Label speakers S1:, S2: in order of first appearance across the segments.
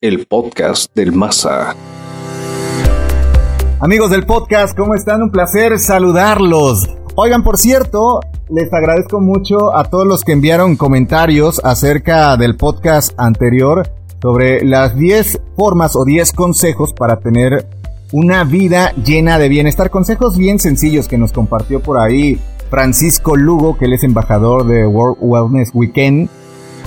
S1: el podcast del Masa.
S2: Amigos del podcast, ¿cómo están? Un placer saludarlos. Oigan, por cierto, les agradezco mucho a todos los que enviaron comentarios acerca del podcast anterior sobre las 10 formas o 10 consejos para tener una vida llena de bienestar. Consejos bien sencillos que nos compartió por ahí Francisco Lugo, que él es embajador de World Wellness Weekend.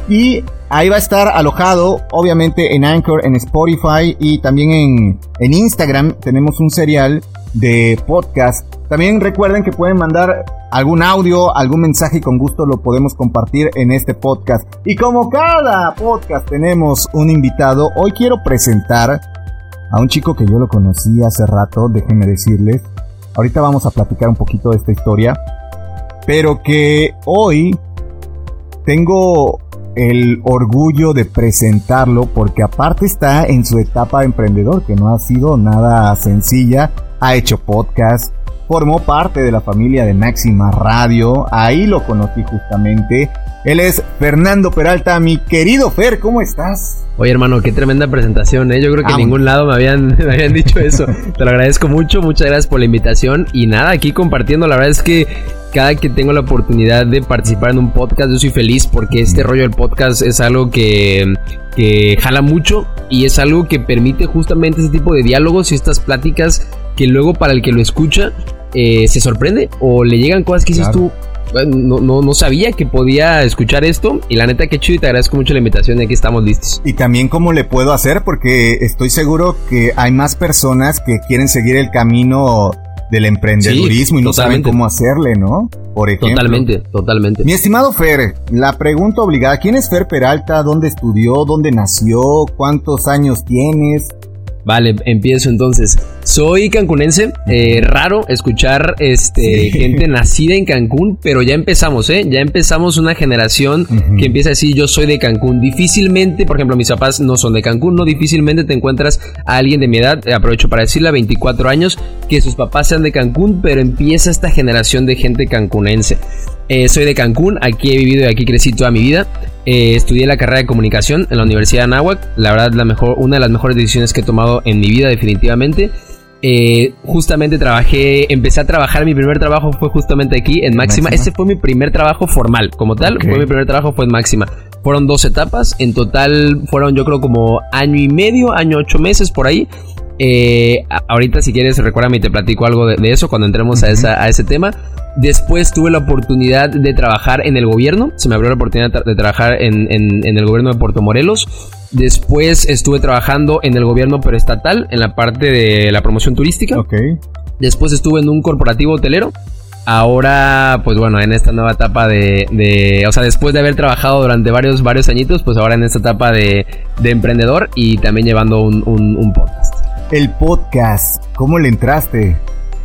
S2: Y ahí va a estar alojado, obviamente, en Anchor, en Spotify y también en, en Instagram. Tenemos un serial de podcast. También recuerden que pueden mandar algún audio, algún mensaje y con gusto lo podemos compartir en este podcast. Y como cada podcast tenemos un invitado, hoy quiero presentar a un chico que yo lo conocí hace rato, déjenme decirles. Ahorita vamos a platicar un poquito de esta historia, pero que hoy tengo el orgullo de presentarlo porque aparte está en su etapa de emprendedor, que no ha sido nada sencilla, ha hecho podcast, formó parte de la familia de Máxima Radio, ahí lo conocí justamente. Él es Fernando Peralta, mi querido Fer, ¿cómo estás?
S3: Oye hermano, qué tremenda presentación, ¿eh? Yo creo que en ningún lado me habían, me habían dicho eso. Te lo agradezco mucho, muchas gracias por la invitación y nada, aquí compartiendo, la verdad es que cada que tengo la oportunidad de participar en un podcast, yo soy feliz porque este rollo del podcast es algo que, que jala mucho y es algo que permite justamente ese tipo de diálogos y estas pláticas que luego para el que lo escucha eh, se sorprende o le llegan cosas que dices tú, no, no, no, sabía que podía escuchar esto y la neta que chido y te agradezco mucho la invitación y aquí estamos listos.
S2: Y también cómo le puedo hacer porque estoy seguro que hay más personas que quieren seguir el camino del emprendedurismo y no saben cómo hacerle, ¿no?
S3: Por ejemplo. Totalmente, totalmente.
S2: Mi estimado Fer, la pregunta obligada, ¿quién es Fer Peralta? ¿Dónde estudió? ¿Dónde nació? ¿Cuántos años tienes?
S3: Vale, empiezo entonces. Soy cancunense, eh, raro escuchar este, gente nacida en Cancún, pero ya empezamos, ¿eh? Ya empezamos una generación que empieza a decir yo soy de Cancún. Difícilmente, por ejemplo, mis papás no son de Cancún, no difícilmente te encuentras a alguien de mi edad, eh, aprovecho para decirle a 24 años, que sus papás sean de Cancún, pero empieza esta generación de gente cancunense. Eh, soy de Cancún, aquí he vivido y aquí crecí toda mi vida. Eh, estudié la carrera de comunicación en la Universidad de Anáhuac. La verdad, la mejor, una de las mejores decisiones que he tomado en mi vida, definitivamente. Eh, justamente trabajé, empecé a trabajar, mi primer trabajo fue justamente aquí en Máxima. Ese fue mi primer trabajo formal, como tal, fue mi primer trabajo fue en Máxima. Fueron dos etapas, en total fueron yo creo como año y medio, año ocho meses por ahí. Eh, ahorita si quieres recuérdame y te platico algo de, eso cuando entremos a, esa, a ese tema. Después tuve la oportunidad de trabajar en el gobierno. Se me abrió la oportunidad de trabajar en, el gobierno de Puerto Morelos. Después estuve trabajando en el gobierno estatal en la parte de la promoción turística. Después estuve en un corporativo hotelero. Ahora, pues bueno, en esta nueva etapa de, o sea, después de haber trabajado durante varios, varios añitos, pues ahora en esta etapa de, emprendedor y también llevando un, un podcast.
S2: El podcast, ¿cómo le entraste?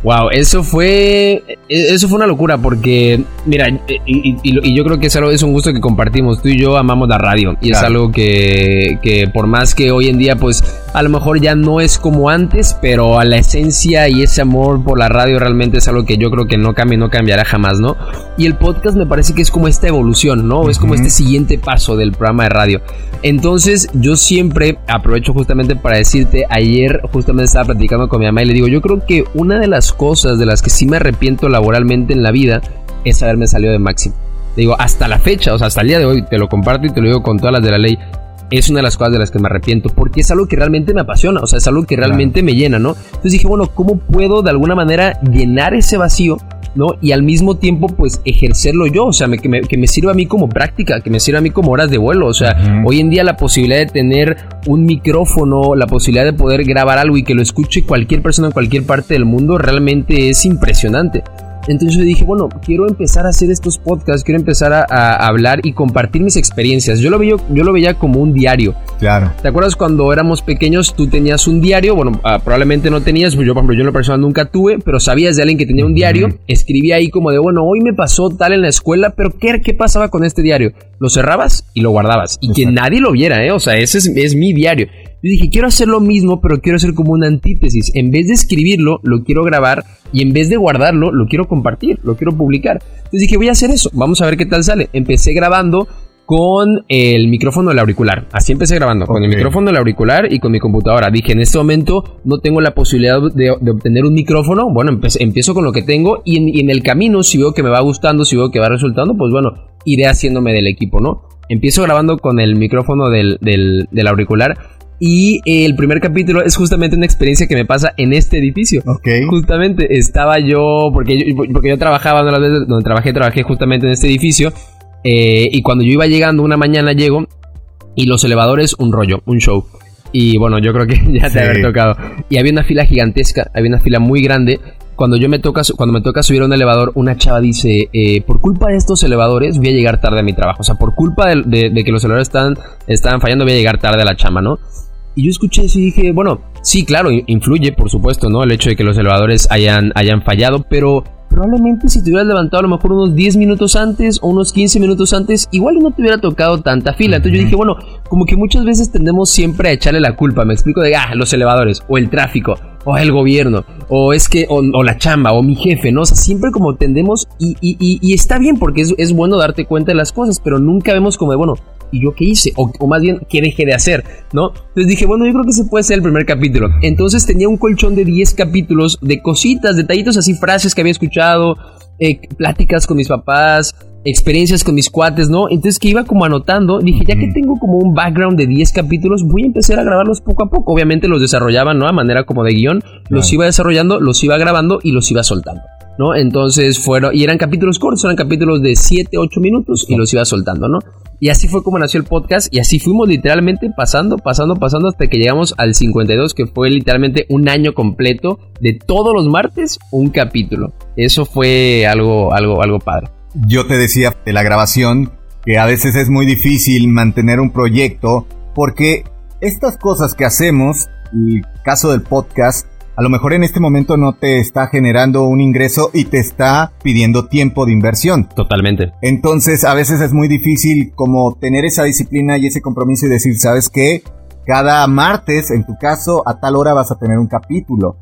S3: Wow, eso fue e, eso fue una locura porque mira y, yo creo que es algo es un gusto que compartimos. Tú y yo amamos la radio y es algo que, que por más que hoy en día pues a lo mejor ya no es como antes pero a la esencia y ese amor por la radio realmente es algo que yo creo que no cambia y no cambiará jamás no y el podcast me parece que es como esta evolución no es como este siguiente paso del programa de radio entonces yo siempre aprovecho justamente para decirte ayer justamente estaba platicando con mi mamá y le digo yo creo que una de las cosas de las que sí me arrepiento laboralmente en la vida es haberme salido de Máximo. Digo, hasta la fecha, o sea, hasta el día de hoy, te lo comparto y te lo digo con todas las de la ley. Es una de las cosas de las que me arrepiento, porque es algo que realmente me apasiona, o sea, es algo que realmente me llena, ¿no? Entonces dije, bueno, ¿cómo puedo de alguna manera llenar ese vacío ¿no? Y al mismo tiempo, pues, ejercerlo yo, o sea, que, me, sirva a mí como práctica, que me sirva a mí como horas de vuelo, o sea, hoy en día la posibilidad de tener un micrófono, la posibilidad de poder grabar algo y que lo escuche cualquier persona en cualquier parte del mundo, realmente es impresionante. Entonces yo dije, bueno, quiero empezar a hacer estos podcasts, quiero empezar a, hablar y compartir mis experiencias. Yo lo, veía, yo lo veía como un diario.
S2: Claro.
S3: ¿Te acuerdas cuando éramos pequeños tú tenías un diario? Bueno, ah, probablemente no tenías, yo por ejemplo, yo en la persona nunca tuve, pero sabías de alguien que tenía un diario, escribía ahí como de, bueno, hoy me pasó tal en la escuela, pero ¿qué, qué pasaba con este diario? Lo cerrabas y lo guardabas. Y que nadie lo viera, ¿eh? O sea, ese es, es mi diario. Yo dije, quiero hacer lo mismo, pero quiero hacer como una antítesis. En vez de escribirlo, lo quiero grabar y en vez de guardarlo, lo quiero compartir, lo quiero publicar. Entonces dije, voy a hacer eso, vamos a ver qué tal sale. Empecé grabando con el micrófono del auricular. Así empecé grabando, con el micrófono del auricular y con mi computadora. Dije, en este momento no tengo la posibilidad de, obtener un micrófono. Bueno, empiezo con lo que tengo y en, el camino, si veo que me va gustando, si veo que va resultando, pues bueno, iré haciéndome del equipo, ¿no? Empiezo grabando con el micrófono del, del, auricular. Y el primer capítulo es justamente una experiencia que me pasa en este edificio.
S2: Ok.
S3: Justamente estaba yo, porque yo, porque yo trabajaba, donde trabajé, trabajé justamente en este edificio. Eh, y cuando yo iba llegando una mañana llego y los elevadores un rollo, un show. Y bueno, yo creo que ya te había tocado. Y había una fila gigantesca, había una fila muy grande. Cuando yo me toca, cuando me toca subir a un elevador, una chava dice, eh, por culpa de estos elevadores voy a llegar tarde a mi trabajo. O sea, por culpa de, que los elevadores están, están fallando voy a llegar tarde a la chama, ¿no? Y yo escuché eso y dije, bueno, sí, claro, influye, por supuesto, ¿no? El hecho de que los elevadores hayan, hayan fallado, pero probablemente si te hubieras levantado a lo mejor unos 10 minutos antes o unos 15 minutos antes, igual no te hubiera tocado tanta fila. Entonces yo dije, bueno, como que muchas veces tendemos siempre a echarle la culpa, me explico de, ah, los elevadores, o el tráfico, o el gobierno, o es que, o, la chamba, o mi jefe, ¿no? O sea, siempre como tendemos, y, y, y, está bien porque es, es bueno darte cuenta de las cosas, pero nunca vemos como de, bueno, ¿y yo qué hice? O, más bien, ¿qué dejé de hacer? ¿No? Entonces dije, bueno, yo creo que ese puede ser el primer capítulo. Entonces tenía un colchón de 10 capítulos de cositas, detallitos así, frases que había escuchado, eh, pláticas con mis papás, experiencias con mis cuates, ¿no? Entonces que iba como anotando, dije, ya que tengo como un background de 10 capítulos, voy a empezar a grabarlos poco a poco. Obviamente los desarrollaba, ¿no? A manera como de guion, los iba desarrollando, los iba grabando y los iba soltando. ¿No? Entonces fueron, y eran capítulos cortos, eran capítulos de 7, 8 minutos y los iba soltando, ¿no? Y así fue como nació el podcast y así fuimos literalmente pasando, pasando, pasando hasta que llegamos al 52, que fue literalmente un año completo de todos los martes un capítulo. Eso fue algo, algo, algo padre.
S2: Yo te decía de la grabación que a veces es muy difícil mantener un proyecto porque estas cosas que hacemos, el caso del podcast, a lo mejor en este momento no te está generando un ingreso y te está pidiendo tiempo de inversión.
S3: Totalmente.
S2: Entonces a veces es muy difícil como tener esa disciplina y ese compromiso y decir, ¿sabes qué? Cada martes, en tu caso, a tal hora vas a tener un capítulo.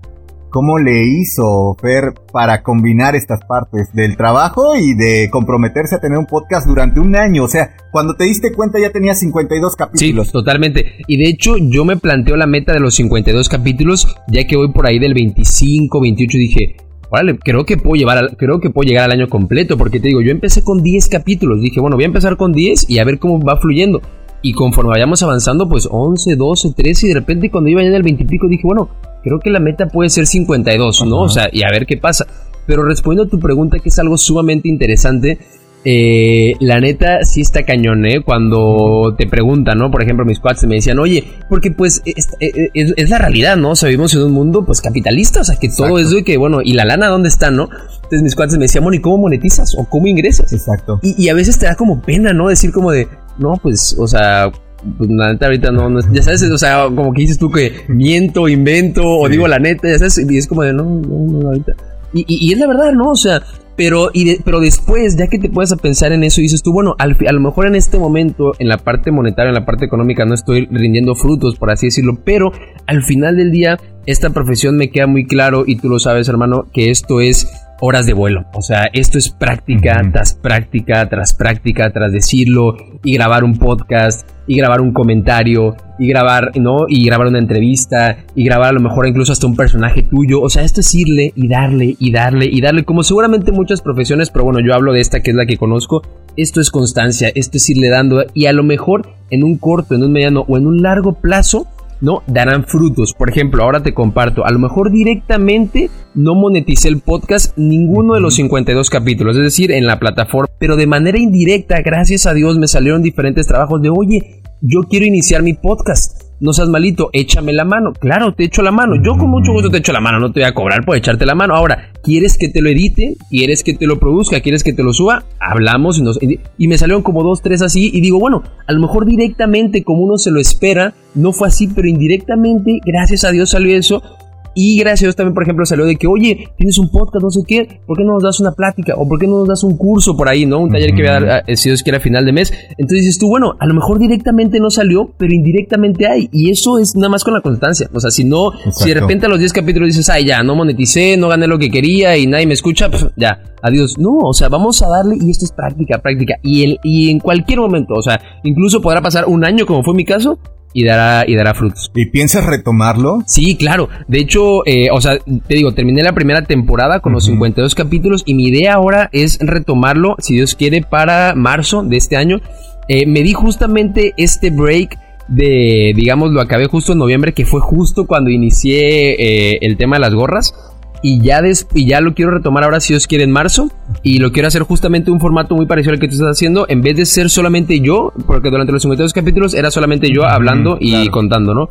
S2: ¿Cómo le hizo Fer para combinar estas partes del trabajo y de comprometerse a tener un podcast durante un año? O sea, cuando te diste cuenta ya tenía 52 capítulos.
S3: Sí, totalmente. Y de hecho yo me planteo la meta de los 52 capítulos, ya que voy por ahí del 25, 28 dije, Vale, creo que puedo llevar, creo que puedo llegar al año completo, porque te digo, yo empecé con 10 capítulos, dije, bueno, voy a empezar con 10 y a ver cómo va fluyendo. Y conforme vayamos avanzando, pues 11, 12, 13 y de repente cuando iba en el 20 y pico dije, bueno, creo que la meta puede ser 52, ¿no? O sea, y a ver qué pasa. Pero respondiendo a tu pregunta, que es algo sumamente interesante, eh, la neta sí está cañón, ¿eh? Cuando te preguntan, ¿no? Por ejemplo, mis cuates me decían, oye, porque pues es, es, la realidad, ¿no? O sea, vivimos en un mundo pues capitalista, o sea, que todo es de que, bueno, ¿y la lana dónde está, no? Entonces mis cuates me decían, bueno, ¿y cómo monetizas? ¿O cómo ingresas?
S2: Exacto.
S3: Y, y a veces te da como pena, ¿no? Decir como de, no, pues, o sea, pues la neta ahorita no, ya sabes, o sea, como que dices tú que miento, invento, o digo la neta, ya sabes, y es como de, no, no, no, ahorita. Y, y, es la verdad, ¿no? O sea, pero, y pero después, ya que te puedes a pensar en eso, dices tú, bueno, al, a lo mejor en este momento, en la parte monetaria, en la parte económica, no estoy rindiendo frutos, por así decirlo, pero al final del día, esta profesión me queda muy claro, y tú lo sabes, hermano, que esto es horas de vuelo. O sea, esto es práctica tras práctica, tras práctica, tras decirlo, y grabar un podcast, y grabar un comentario, y grabar, ¿no? Y grabar una entrevista, y grabar a lo mejor incluso hasta un personaje tuyo. O sea, esto es irle y darle y darle y darle, como seguramente muchas profesiones, pero bueno, yo hablo de esta que es la que conozco. Esto es constancia, esto es irle dando, y a lo mejor en un corto, en un mediano o en un largo plazo, ¿no? Darán frutos. Por ejemplo, ahora te comparto, a lo mejor directamente no moneticé el podcast ninguno de los 52 capítulos, es decir, en la plataforma, pero de manera indirecta, gracias a Dios, me salieron diferentes trabajos de, oye, yo quiero iniciar mi podcast no seas malito, échame la mano. Claro, te echo la mano. Yo con mucho gusto te echo la mano, no te voy a cobrar por echarte la mano. Ahora, ¿quieres que te lo edite? ¿Quieres que te lo produzca? ¿Quieres que te lo suba? Hablamos y, nos, y me salieron como dos, tres así. Y digo, bueno, a lo mejor directamente, como uno se lo espera, no fue así, pero indirectamente, gracias a Dios salió eso. Y gracias a Dios también, por ejemplo, salió de que, oye, tienes un podcast, no sé qué, ¿por qué no nos das una plática? ¿O por qué no nos das un curso por ahí, no? Un taller que voy a dar, eh, si Dios quiere, a final de mes. Entonces dices tú, bueno, a lo mejor directamente no salió, pero indirectamente hay. Y eso es nada más con la constancia. O sea, si no, si de repente a los 10 capítulos dices, ay, ya, no moneticé, no gané lo que quería y nadie me escucha, pues ya, adiós. No, o sea, vamos a darle y esto es práctica, práctica. Y, el, y en cualquier momento, o sea, incluso podrá pasar un año como fue mi caso y dará, y dará frutos.
S2: ¿Y piensas retomarlo?
S3: Sí, claro. De hecho, eh, o sea, te digo, terminé la primera temporada con los 52 capítulos y mi idea ahora es retomarlo, si Dios quiere, para marzo de este año. Eh, me di justamente este break de, digamos, lo acabé justo en noviembre, que fue justo cuando inicié eh, el tema de las gorras y ya, y ya lo quiero retomar ahora si Dios quiere en marzo y lo quiero hacer justamente un formato muy parecido al que tú estás haciendo en vez de ser solamente yo, porque durante los 52 capítulos era solamente yo hablando y contando, ¿no?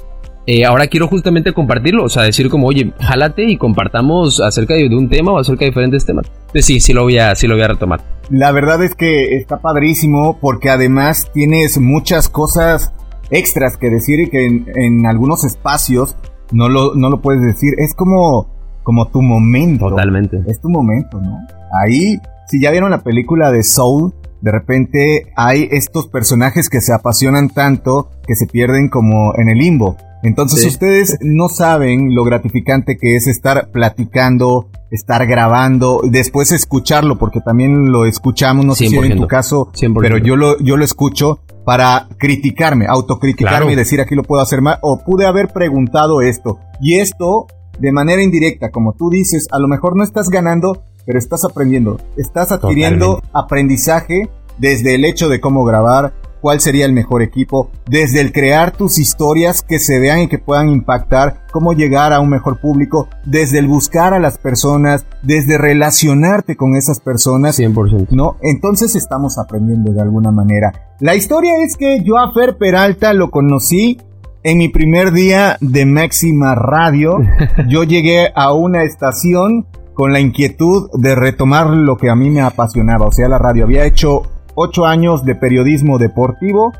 S3: Eh, ahora quiero justamente compartirlo, o sea, decir como, oye, jálate y compartamos acerca de, un tema o acerca de diferentes temas. Entonces sí, sí lo voy a, sí lo voy a retomar.
S2: La verdad es que está padrísimo porque además tienes muchas cosas extras que decir y que en, algunos espacios no lo, no lo puedes decir. Es como como tu momento.
S3: Totalmente.
S2: Es tu momento, ¿no? Ahí, si ya vieron la película de Soul, de repente hay estos personajes que se apasionan tanto que se pierden como en el limbo. Entonces ustedes no saben lo gratificante que es estar platicando, estar grabando, después escucharlo, porque también lo escuchamos, no sé si en tu caso, pero yo lo, yo lo escucho para criticarme, autocriticarme y decir aquí lo puedo hacer mal, o pude haber preguntado esto. Y esto de manera indirecta, como tú dices, a lo mejor no estás ganando, pero estás aprendiendo. Estás adquiriendo aprendizaje desde el hecho de cómo grabar, cuál sería el mejor equipo, desde el crear tus historias que se vean y que puedan impactar, cómo llegar a un mejor público, desde el buscar a las personas, desde relacionarte con esas personas.
S3: 100%.
S2: ¿No? Entonces estamos aprendiendo de alguna manera. La historia es que yo a Fer Peralta lo conocí en mi primer día de Máxima Radio, yo llegué a una estación con la inquietud de retomar lo que a mí me apasionaba, o sea, la radio. Había hecho ocho años de periodismo deportivo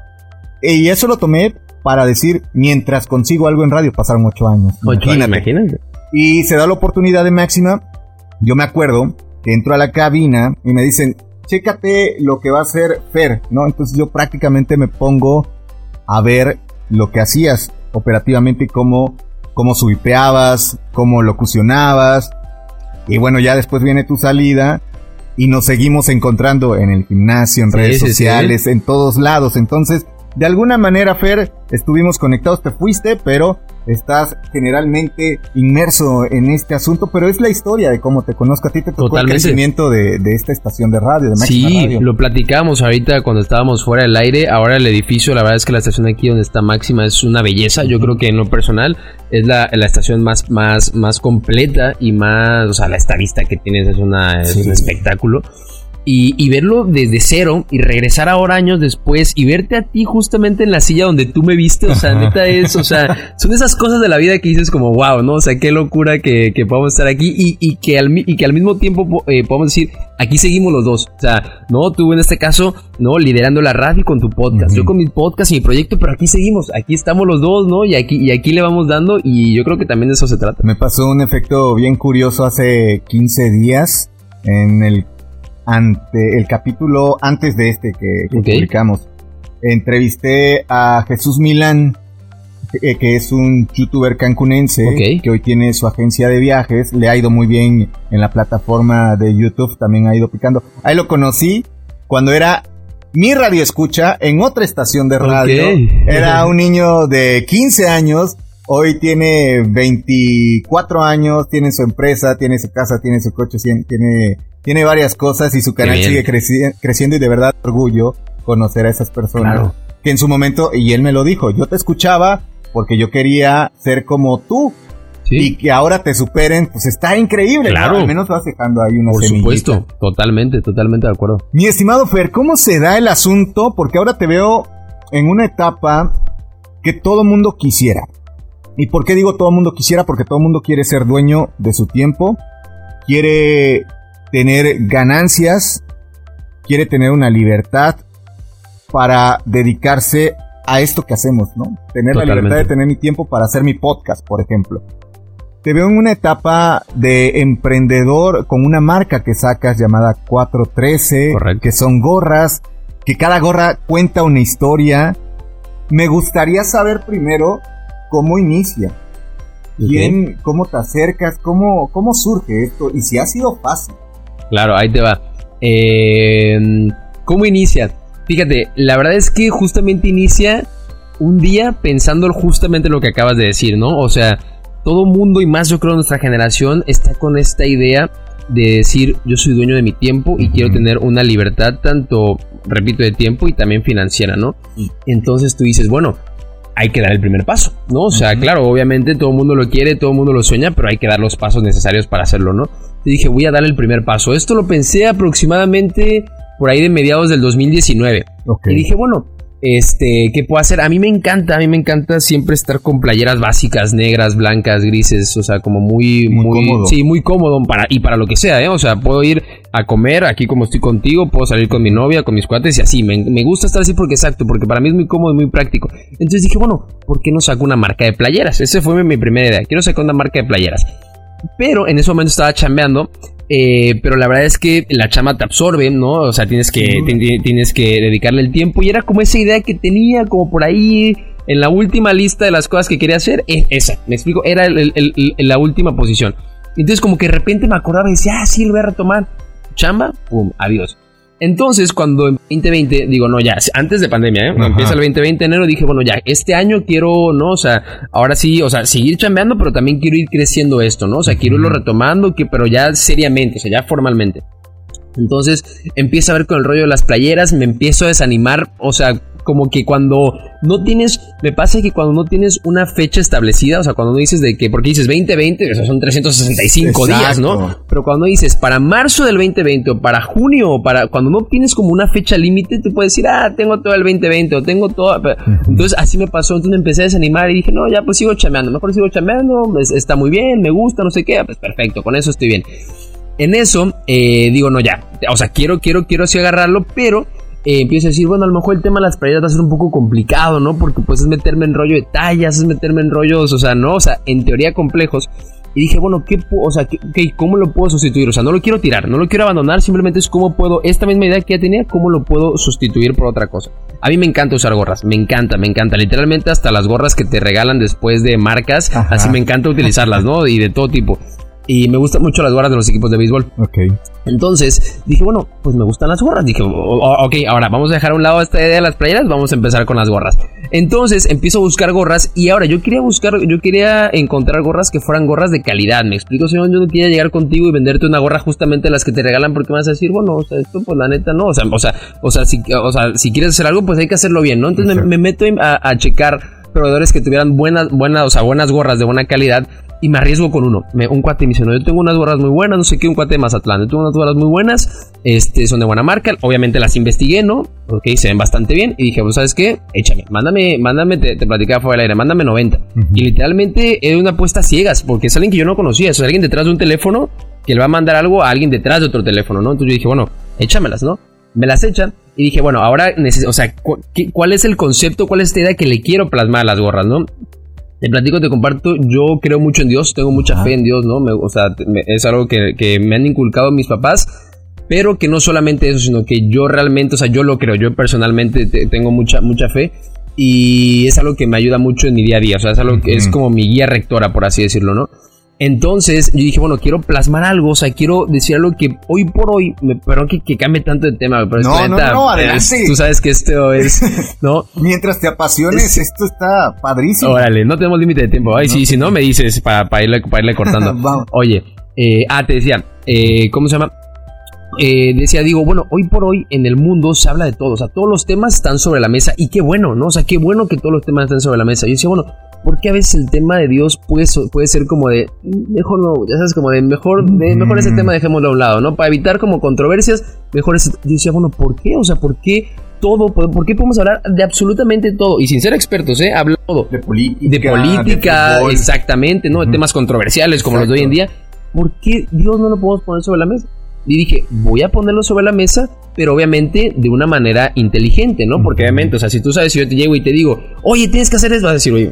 S2: y eso lo tomé para decir, mientras consigo algo en radio, pasaron ocho años.
S3: imagínate.
S2: Y se da la oportunidad de Máxima. Yo me acuerdo que entro a la cabina y me dicen, chécate lo que va a hacer Fer, ¿no? Entonces yo prácticamente me pongo a ver lo que hacías operativamente, cómo, cómo subipeabas, cómo locucionabas. Y bueno, ya después viene tu salida y nos seguimos encontrando en el gimnasio, en redes sociales, en todos lados. Entonces, de alguna manera, Fer, estuvimos conectados, te fuiste, pero estás generalmente inmerso en este asunto, pero es la historia de cómo te conozco. A ti, te tocó el crecimiento de, esta estación de radio, de
S3: Máxima Sí, lo platicamos ahorita cuando estábamos fuera del aire, ahora el edificio, la verdad es que la estación aquí donde está Máxima es una belleza, yo creo que en lo personal es la, estación más, más, más completa y más, o sea, la estadista que tienes es, una, es un espectáculo. Y, verlo desde cero y regresar ahora años después y verte a ti justamente en la silla donde tú me viste, o sea, neta es, o sea, son esas cosas de la vida que dices como, wow, ¿no? O sea, qué locura que, que podamos estar aquí y, y, que al, y que al mismo tiempo eh, podemos decir, aquí seguimos los dos, o sea, ¿no? Tú en este caso, ¿no? Liderando la radio con tu podcast, yo con mi podcast y mi proyecto, pero aquí seguimos, aquí estamos los dos, ¿no? Y aquí, y aquí le vamos dando y yo creo que también de eso se trata.
S2: Me pasó un efecto bien curioso hace 15 días en el ante el capítulo antes de este que, publicamos. Entrevisté a Jesús Milán, que, es un youtuber cancunense que hoy tiene su agencia de viajes. Le ha ido muy bien en la plataforma de YouTube, también ha ido picando. Ahí lo conocí cuando era mi radio escucha en otra estación de radio. Era un niño de 15 años. Hoy tiene 24 años, tiene su empresa, tiene su casa, tiene su coche, tiene tiene varias cosas y su canal sigue creciendo y de verdad orgullo conocer a esas personas. Que en su momento, y él me lo dijo, yo te escuchaba porque yo quería ser como tú. Y que ahora te superen, pues está increíble. Claro. Al menos vas dejando ahí una
S3: Por supuesto, totalmente, totalmente de acuerdo.
S2: Mi estimado Fer, ¿cómo se da el asunto? Porque ahora te veo en una etapa que todo mundo quisiera. ¿Y por qué digo todo mundo quisiera? Porque todo mundo quiere ser dueño de su tiempo, quiere tener ganancias, quiere tener una libertad para dedicarse a esto que hacemos, ¿no? Tener la libertad de tener mi tiempo para hacer mi podcast, por ejemplo. te veo en una etapa de emprendedor con una marca que sacas llamada 413,
S3: Correcto.
S2: que son gorras, que cada gorra cuenta una historia. Me gustaría saber primero cómo inicia. ¿Quién, ¿Cómo te acercas? ¿Cómo, ¿Cómo surge esto? Y si ha sido fácil.
S3: Claro, ahí te va. Eh, ¿Cómo inicia? Fíjate, la verdad es que justamente inicia un día pensando justamente lo que acabas de decir, ¿no? O sea, todo mundo y más yo creo nuestra generación está con esta idea de decir yo soy dueño de mi tiempo y quiero tener una libertad tanto, repito, de tiempo y también financiera, ¿no? Entonces tú dices, bueno, hay que dar el primer paso, ¿no? O sea, claro, obviamente todo el mundo lo quiere, todo el mundo lo sueña, pero hay que dar los pasos necesarios para hacerlo, ¿no? Y dije, voy a dar el primer paso. Esto lo pensé aproximadamente por ahí de mediados del 2019.
S2: Ok.
S3: Y dije, bueno, este, ¿qué puedo hacer? A mí me encanta, a mí me encanta siempre estar con playeras básicas, negras, blancas, grises, o sea, como muy,
S2: Muy
S3: muy,
S2: cómodo.
S3: sí, muy cómodo para, y para lo que sea, ¿eh? O sea, puedo ir a comer aquí como estoy contigo, puedo salir con mi novia, con mis cuates y así. Me, me gusta estar así porque exacto, porque para mí es muy cómodo y muy práctico. Entonces dije, bueno, ¿por qué no saco una marca de playeras? Esa fue mi, mi primera idea. Quiero sacar una marca de playeras. Pero en ese momento estaba chambeando. eh, pero la verdad es que la chama te absorbe, ¿no? O sea, tienes que, ti- ti- tienes que dedicarle el tiempo. Y era como esa idea que tenía, como por ahí, en la última lista de las cosas que quería hacer. eh, esa, me explico, era el- el- el- la última posición. Entonces, como que de repente me acordaba y decía, ah, sí, lo voy a retomar. Chamba, pum, adiós. Entonces, cuando en 2020, digo, no, ya, antes de pandemia, ¿eh? Empieza el 2020 de enero, dije, bueno, ya, este año quiero, ¿no? O sea, ahora sí, o sea, seguir chambeando, pero también quiero ir creciendo esto, ¿no? O sea, quiero irlo retomando, que, pero ya seriamente, o sea, ya formalmente. Entonces, empiezo a ver con el rollo de las playeras, me empiezo a desanimar, o sea, como que cuando no tienes, me pasa que cuando no tienes una fecha establecida, o sea, cuando no dices de que, porque dices 2020, o sea, son 365 días, ¿no?
S2: Exacto.
S3: Pero cuando dices para marzo del 2020 o para junio o para cuando no tienes como una fecha límite, tú puedes decir, ah, tengo todo el 2020 o tengo todo. Entonces así me pasó, entonces me empecé a desanimar y dije, no, ya pues sigo chameando, mejor sigo chameando, es- está muy bien, me gusta, no sé qué, pues perfecto, con eso estoy bien. En eso, eh, digo, no, ya, o sea, quiero, quiero, quiero así agarrarlo, pero eh, empiezo a decir, bueno, a lo mejor el tema de las playeras va a ser un poco complicado, ¿no? Porque pues es meterme en rollo de tallas, es meterme en rollos, o sea, no, o sea, en teoría complejos. Y dije, bueno, ¿qué, o sea, ¿qué- qué- ¿cómo lo puedo sustituir? O sea, no lo quiero tirar, no lo quiero abandonar, simplemente es cómo puedo, esta misma idea que ya tenía, cómo lo puedo sustituir por otra cosa. A mí me encanta usar gorras, me encanta, me encanta. Literalmente hasta las gorras que te regalan después de marcas,
S2: Ajá.
S3: así me encanta utilizarlas, ¿no? Y de todo tipo. Y me gustan mucho las gorras de los equipos de béisbol.
S2: Ok.
S3: Entonces dije, bueno, pues me gustan las gorras. Dije, ok, ahora vamos a dejar a un lado esta idea de las playeras, vamos a empezar con las gorras. Entonces empiezo a buscar gorras y ahora yo quería buscar, yo quería encontrar gorras que fueran gorras de calidad. Me explico, si no, yo no quería llegar contigo y venderte una gorra justamente las que te regalan porque me vas a decir, bueno, o sea, esto pues la neta no. O sea, o sea, o sea, si, o sea, si quieres hacer algo, pues hay que hacerlo bien, ¿no? Entonces me, me meto a, a checar proveedores que tuvieran buenas, buenas, o sea, buenas gorras de buena calidad y me arriesgo con uno. Me- un cuate me dice, no, yo tengo unas gorras muy buenas, no sé qué, un cuate de Mazatlán. Yo tengo unas gorras muy buenas, este, son de buena marca. Obviamente las investigué, ¿no? Ok, se ven bastante bien. Y dije, pues, ¿sabes qué? Échame, mándame, mándame, te, te platicaba fuera del aire, mándame 90. Y literalmente era una apuesta a ciegas, porque es alguien que yo no conocía, es alguien detrás de un teléfono que le va a mandar algo a alguien detrás de otro teléfono, ¿no? Entonces yo dije, bueno, échamelas, ¿no? Me las echan y dije, bueno, ahora o sea, ¿cuál es el concepto, cuál es esta idea que le quiero plasmar a las gorras, ¿no? Te platico, te comparto, yo creo mucho en Dios, tengo mucha fe en Dios, ¿no? Me- o sea, me- es algo que, que me han inculcado mis papás, pero que no solamente eso, sino que yo realmente, o sea, yo lo creo, yo personalmente te- tengo mucha, mucha fe y es algo que me ayuda mucho en mi día a día, o sea, es algo que es como mi guía rectora, por así decirlo, ¿no? Entonces yo dije, bueno, quiero plasmar algo, o sea, quiero decir algo que hoy por hoy, me, perdón que, que cambie tanto de tema, pero es
S2: No,
S3: que
S2: no, no,
S3: es-
S2: adelante.
S3: tú sabes que esto es, ¿no?
S2: Mientras te apasiones, esto está padrísimo.
S3: Órale, no tenemos límite de tiempo. Ay,
S2: No.
S3: sí, si no me dices para irle, pa irle cortando.
S2: Vamos.
S3: Oye, eh, ah, te decía, eh, ¿cómo se llama? Eh, decía, digo, bueno, hoy por hoy en el mundo se habla de todo, o sea, todos los temas están sobre la mesa y qué bueno, ¿no? O sea, qué bueno que todos los temas estén sobre la mesa. Yo decía, bueno, ¿por qué a veces el tema de Dios puede, puede ser como de, "Mm, mejor no, ya sabes, como de, mejor, de, mejor ese tema dejémoslo a un lado, ¿no? Para evitar como controversias, mejor ese... Yo decía, bueno, ¿por qué? O sea, ¿por qué todo? ¿Por qué podemos hablar de absolutamente todo? Y sin ser expertos, ¿eh? Hablar todo
S2: De política.
S3: de política, exactamente, ¿no? De temas controversiales como los de hoy en día. ¿Por qué Dios no lo podemos poner sobre la mesa? Y dije, voy a ponerlo sobre la mesa, pero obviamente de una manera inteligente, ¿no? Porque obviamente, o sea, si tú sabes, si yo te llego y te digo, oye, tienes que hacer eso, vas a decir, oye,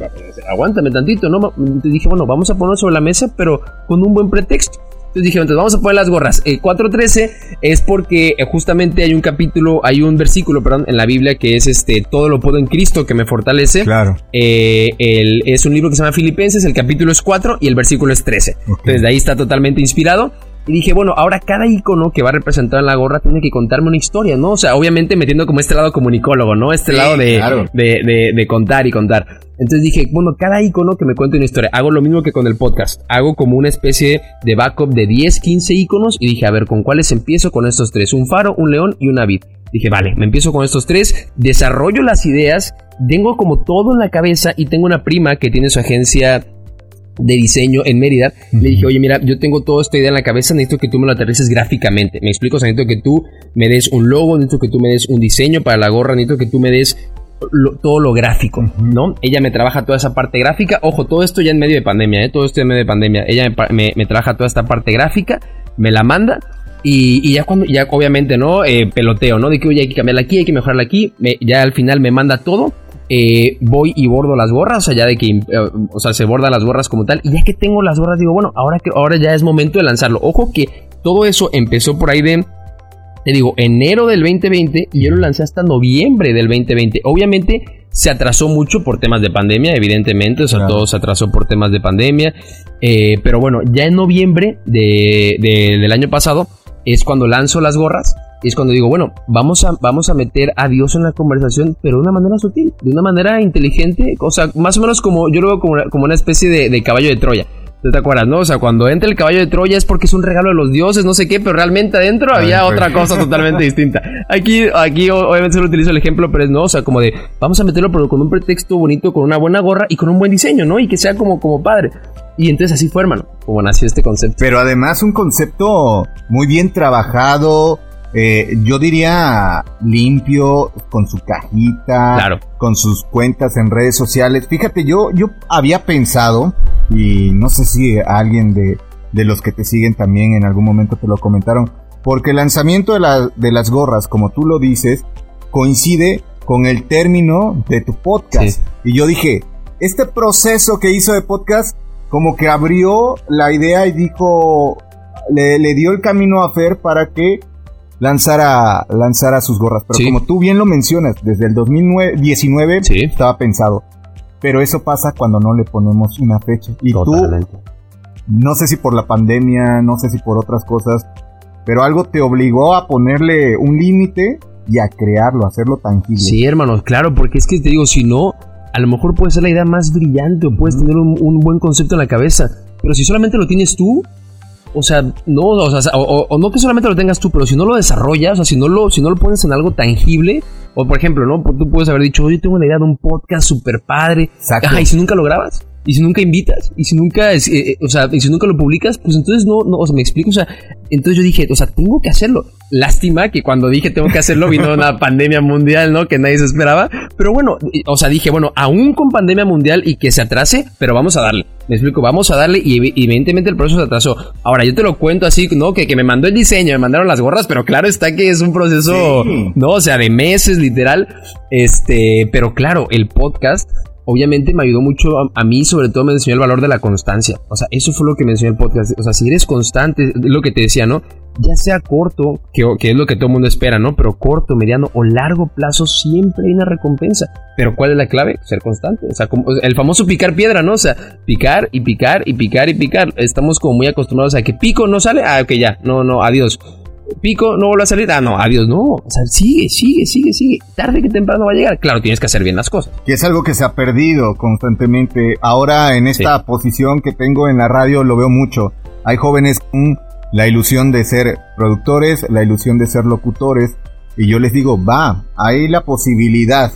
S3: aguántame tantito, ¿no? Te dije, bueno, vamos a ponerlo sobre la mesa, pero con un buen pretexto. Entonces dije, entonces vamos a poner las gorras. El 4.13 es porque eh, justamente hay un capítulo, hay un versículo, perdón, en la Biblia que es este, todo lo puedo en Cristo que me fortalece.
S2: Claro.
S3: Eh, el, es un libro que se llama Filipenses, el capítulo es 4 y el versículo es 13. Entonces de ahí está totalmente inspirado. Y dije, bueno, ahora cada icono que va a representar en la gorra tiene que contarme una historia, ¿no? O sea, obviamente metiendo como este lado comunicólogo, ¿no? Este lado de, de, de, de, contar y contar. Entonces dije, bueno, cada icono que me cuente una historia, hago lo mismo que con el podcast. Hago como una especie de backup de 10, 15 iconos y dije, a ver, ¿con cuáles empiezo? Con estos tres, un faro, un león y una vid. Dije, vale, me empiezo con estos tres, desarrollo las ideas, tengo como todo en la cabeza y tengo una prima que tiene su agencia de diseño en Mérida, le dije, oye, mira, yo tengo toda esta idea en la cabeza, necesito que tú me lo aterrices gráficamente. Me explico, o sea, necesito que tú me des un logo, necesito que tú me des un diseño para la gorra, necesito que tú me des todo lo gráfico, ¿no? Ella me trabaja toda esa parte gráfica. Ojo, todo esto ya en medio de pandemia, ¿eh? Todo esto en medio de pandemia. Ella me, trabaja toda esta parte gráfica, me la manda. Y, ya cuando, ya obviamente, ¿no? Eh, peloteo, ¿no? De que, oye, hay que cambiarla aquí, hay que mejorarla aquí. ya al final me manda todo. Eh, voy y bordo las gorras, o sea, ya de que, eh, o sea, se bordan las gorras como tal. Y ya que tengo las gorras, digo, bueno, ahora, que, ahora ya es momento de lanzarlo. Ojo que todo eso empezó por ahí de te digo, enero del 2020 y yo lo lancé hasta noviembre del 2020. Obviamente se atrasó mucho por temas de pandemia, evidentemente, o sea, todo se atrasó por temas de pandemia. Eh, pero bueno, ya en noviembre del año pasado es cuando lanzo las gorras. Y es cuando digo, bueno, vamos a, vamos a meter a Dios en la conversación, pero de una manera sutil, de una manera inteligente, o sea, más o menos como yo lo veo como, como una especie de caballo de Troya te acuerdas, no? O sea, cuando entra el caballo de Troya es porque es un regalo de los dioses, no sé qué, pero realmente adentro había otra cosa totalmente distinta. Aquí, aquí obviamente solo utilizo el ejemplo, pero es no, o sea, como de, vamos a meterlo pero con un pretexto bonito, con una buena gorra y con un buen diseño, ¿no? Y que sea como, como padre. Y entonces así fue, hermano, como nació este concepto.
S2: Pero además un concepto muy bien trabajado, eh, yo diría limpio, con su cajita,
S3: claro.
S2: con sus cuentas en redes sociales. Fíjate, yo, yo había pensado, y no sé si alguien de, de los que te siguen también en algún momento te lo comentaron, porque el lanzamiento de, la, de las gorras, como tú lo dices, coincide con el término de tu podcast. Y yo dije, este proceso que hizo de podcast como que abrió la idea y dijo, le, le dio el camino a Fer para que lanzara, lanzara sus gorras. Pero como tú bien lo mencionas, desde el 2019 estaba pensado. Pero eso pasa cuando no le ponemos una fecha. Y tú, no sé si por la pandemia, no sé si por otras cosas, pero algo te obligó a ponerle un límite y a crearlo, a hacerlo tangible.
S3: Sí, hermano, claro, porque es que te digo, si no, a lo mejor puede ser la idea más brillante o puedes tener un, buen concepto en la cabeza, pero si solamente lo tienes tú, o sea, no, o, sea, o, no que solamente lo tengas tú, pero si no lo desarrollas, o sea, si no lo, si no lo pones en algo tangible, o por ejemplo, ¿no? Tú puedes haber dicho, oye, tengo una idea de un podcast súper padre. Ajá, y si nunca lo grabas, y si nunca invitas, y si nunca, eh, eh, o sea, y si nunca lo publicas, pues entonces no, no, o sea, me explico, o sea, entonces yo dije, o sea, tengo que hacerlo. Lástima que cuando dije tengo que hacerlo vino una pandemia mundial, ¿no? Que nadie se esperaba. Pero bueno, o sea, dije, bueno, aún con pandemia mundial y que se atrase, pero vamos a darle. Me explico, vamos a darle y evidentemente el proceso se atrasó. Ahora, yo te lo cuento así, ¿no? Que, que me mandó el diseño, me mandaron las gorras, pero claro está que es un proceso, ¿no? O sea, de meses, literal. Este, pero claro, el podcast obviamente me ayudó mucho a, mí, sobre todo me enseñó el valor de la constancia. O sea, eso fue lo que me enseñó el podcast. O sea, si eres constante, lo que te decía, ¿no? Ya sea corto, que, que, es lo que todo el mundo espera, ¿no? Pero corto, mediano o largo plazo siempre hay una recompensa. Pero ¿cuál es la clave? Ser constante. O sea, como el famoso picar piedra, ¿no? O sea, picar y picar y picar y picar. Estamos como muy acostumbrados a que pico no sale. Ah, ok, ya. No, no, adiós pico, no vuelve a salir. Ah, no, adiós, no. O sea, sigue, sigue, sigue, sigue. Tarde que temprano va a llegar. Claro, tienes que hacer bien las cosas.
S2: Que es algo que se ha perdido constantemente. Ahora, en esta posición que tengo en la radio, lo veo mucho. Hay jóvenes con la ilusión de ser productores, la ilusión de ser locutores. Y yo les digo, va, hay la posibilidad,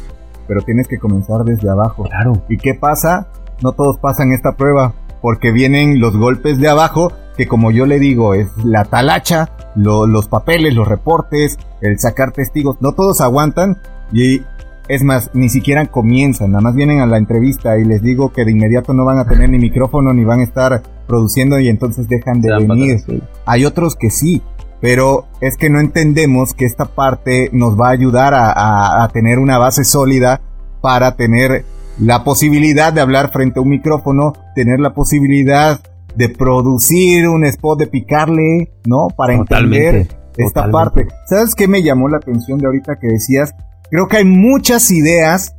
S2: pero tienes que comenzar desde abajo.
S3: Claro.
S2: ¿Y qué pasa? No todos pasan esta prueba, porque vienen los golpes de abajo que como yo le digo, es la talacha, los papeles, los reportes, el sacar testigos, no todos aguantan y es más, ni siquiera comienzan, nada más vienen a la entrevista y les digo que de inmediato no van a tener ni micrófono ni van a estar produciendo y entonces dejan de venir. Hay otros que sí, pero es que no entendemos que esta parte nos va a ayudar a, tener una base sólida para tener la posibilidad de hablar frente a un micrófono, tener la posibilidad de producir un spot, de picarle, ¿no? Para entender esta parte. ¿Sabes qué me llamó la atención de ahorita que decías? Creo que hay muchas ideas.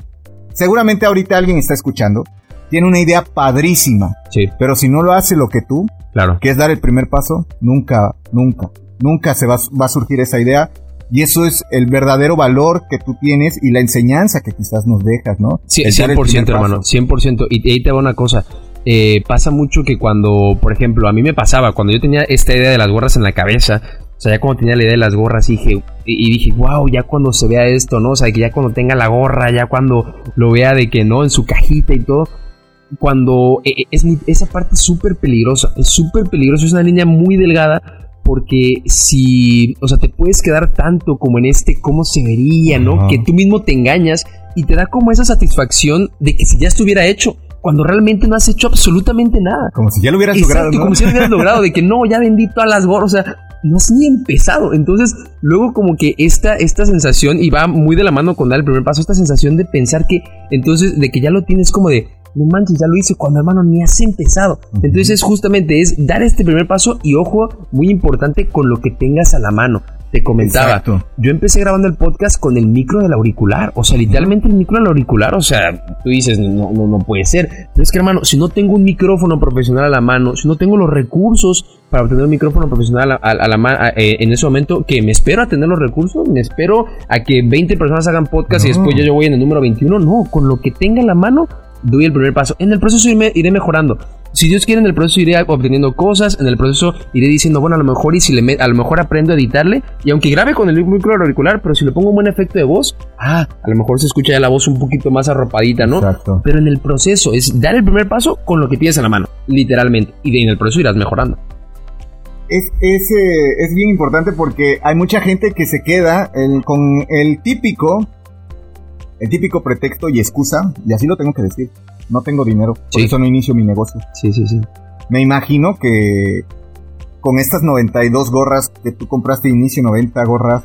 S2: Seguramente ahorita alguien está escuchando. Tiene una idea padrísima.
S3: Sí.
S2: Pero si no lo hace lo que tú,
S3: claro.
S2: que es dar el primer paso, nunca, nunca, nunca se va, va a surgir esa idea. Y eso es el verdadero valor que tú tienes y la enseñanza que quizás nos dejas, ¿no?
S3: Sí, 100%, hermano, 100%. Y ahí te va una cosa. Eh, pasa mucho que cuando, por ejemplo, a mí me pasaba, cuando yo tenía esta idea de las gorras en la cabeza, o sea, ya cuando tenía la idea de las gorras, dije, y dije, wow, ya cuando se vea esto, ¿no? O sea, que ya cuando tenga la gorra, ya cuando lo vea de que no, en su cajita y todo, cuando e, e, es, esa parte es súper peligrosa, es súper peligrosa, es una línea muy delgada porque si, o sea, te puedes quedar tanto como en este cómo se vería, ¿no? Que tú mismo te engañas y te da como esa satisfacción de que si ya estuviera hecho, cuando realmente no has hecho absolutamente nada.
S2: Como si ya lo hubieras logrado.
S3: Como si ya lo hubieras logrado, de que no, ya vendí todas las gorras, o sea, no has ni empezado. Entonces, luego como que esta, esta sensación, y va muy de la mano con dar el primer paso, esta sensación de pensar que, entonces, de que ya lo tienes como de, no manches, ya lo hice cuando hermano ni has empezado. Entonces es justamente es dar este primer paso y ojo, muy importante con lo que tengas a la mano te comentaba, yo empecé grabando el podcast con el micro del auricular, o sea, literalmente el micro del auricular, o sea, tú dices, no, no, no puede ser, pero es que hermano, si no tengo un micrófono profesional a la mano, si no tengo los recursos para obtener un micrófono profesional a, la mano eh, en ese momento, que me espero a tener los recursos, me espero a que 20 personas hagan podcast y después yo, yo voy en el número 21, no, con lo que tenga a la mano, doy el primer paso. En el proceso iré mejorando si Dios quiere, en el proceso iré obteniendo cosas, en el proceso iré diciendo, bueno, a lo mejor y si le a lo mejor aprendo a editarle, y aunque grabe con el micro auricular, pero si le pongo un buen efecto de voz, ah, a lo mejor se escucha ya la voz un poquito más arropadita, ¿no? Exacto. Pero en el proceso es dar el primer paso con lo que tienes a la mano, literalmente, y en el proceso irás mejorando.
S2: Es, es, eh, es bien importante porque hay mucha gente que se queda con el típico, el típico pretexto y excusa, y así lo tengo que decir no tengo dinero, por eso no inicio mi negocio.
S3: Sí, sí, sí.
S2: Me imagino que con estas 92 gorras que tú compraste inicio 90 gorras,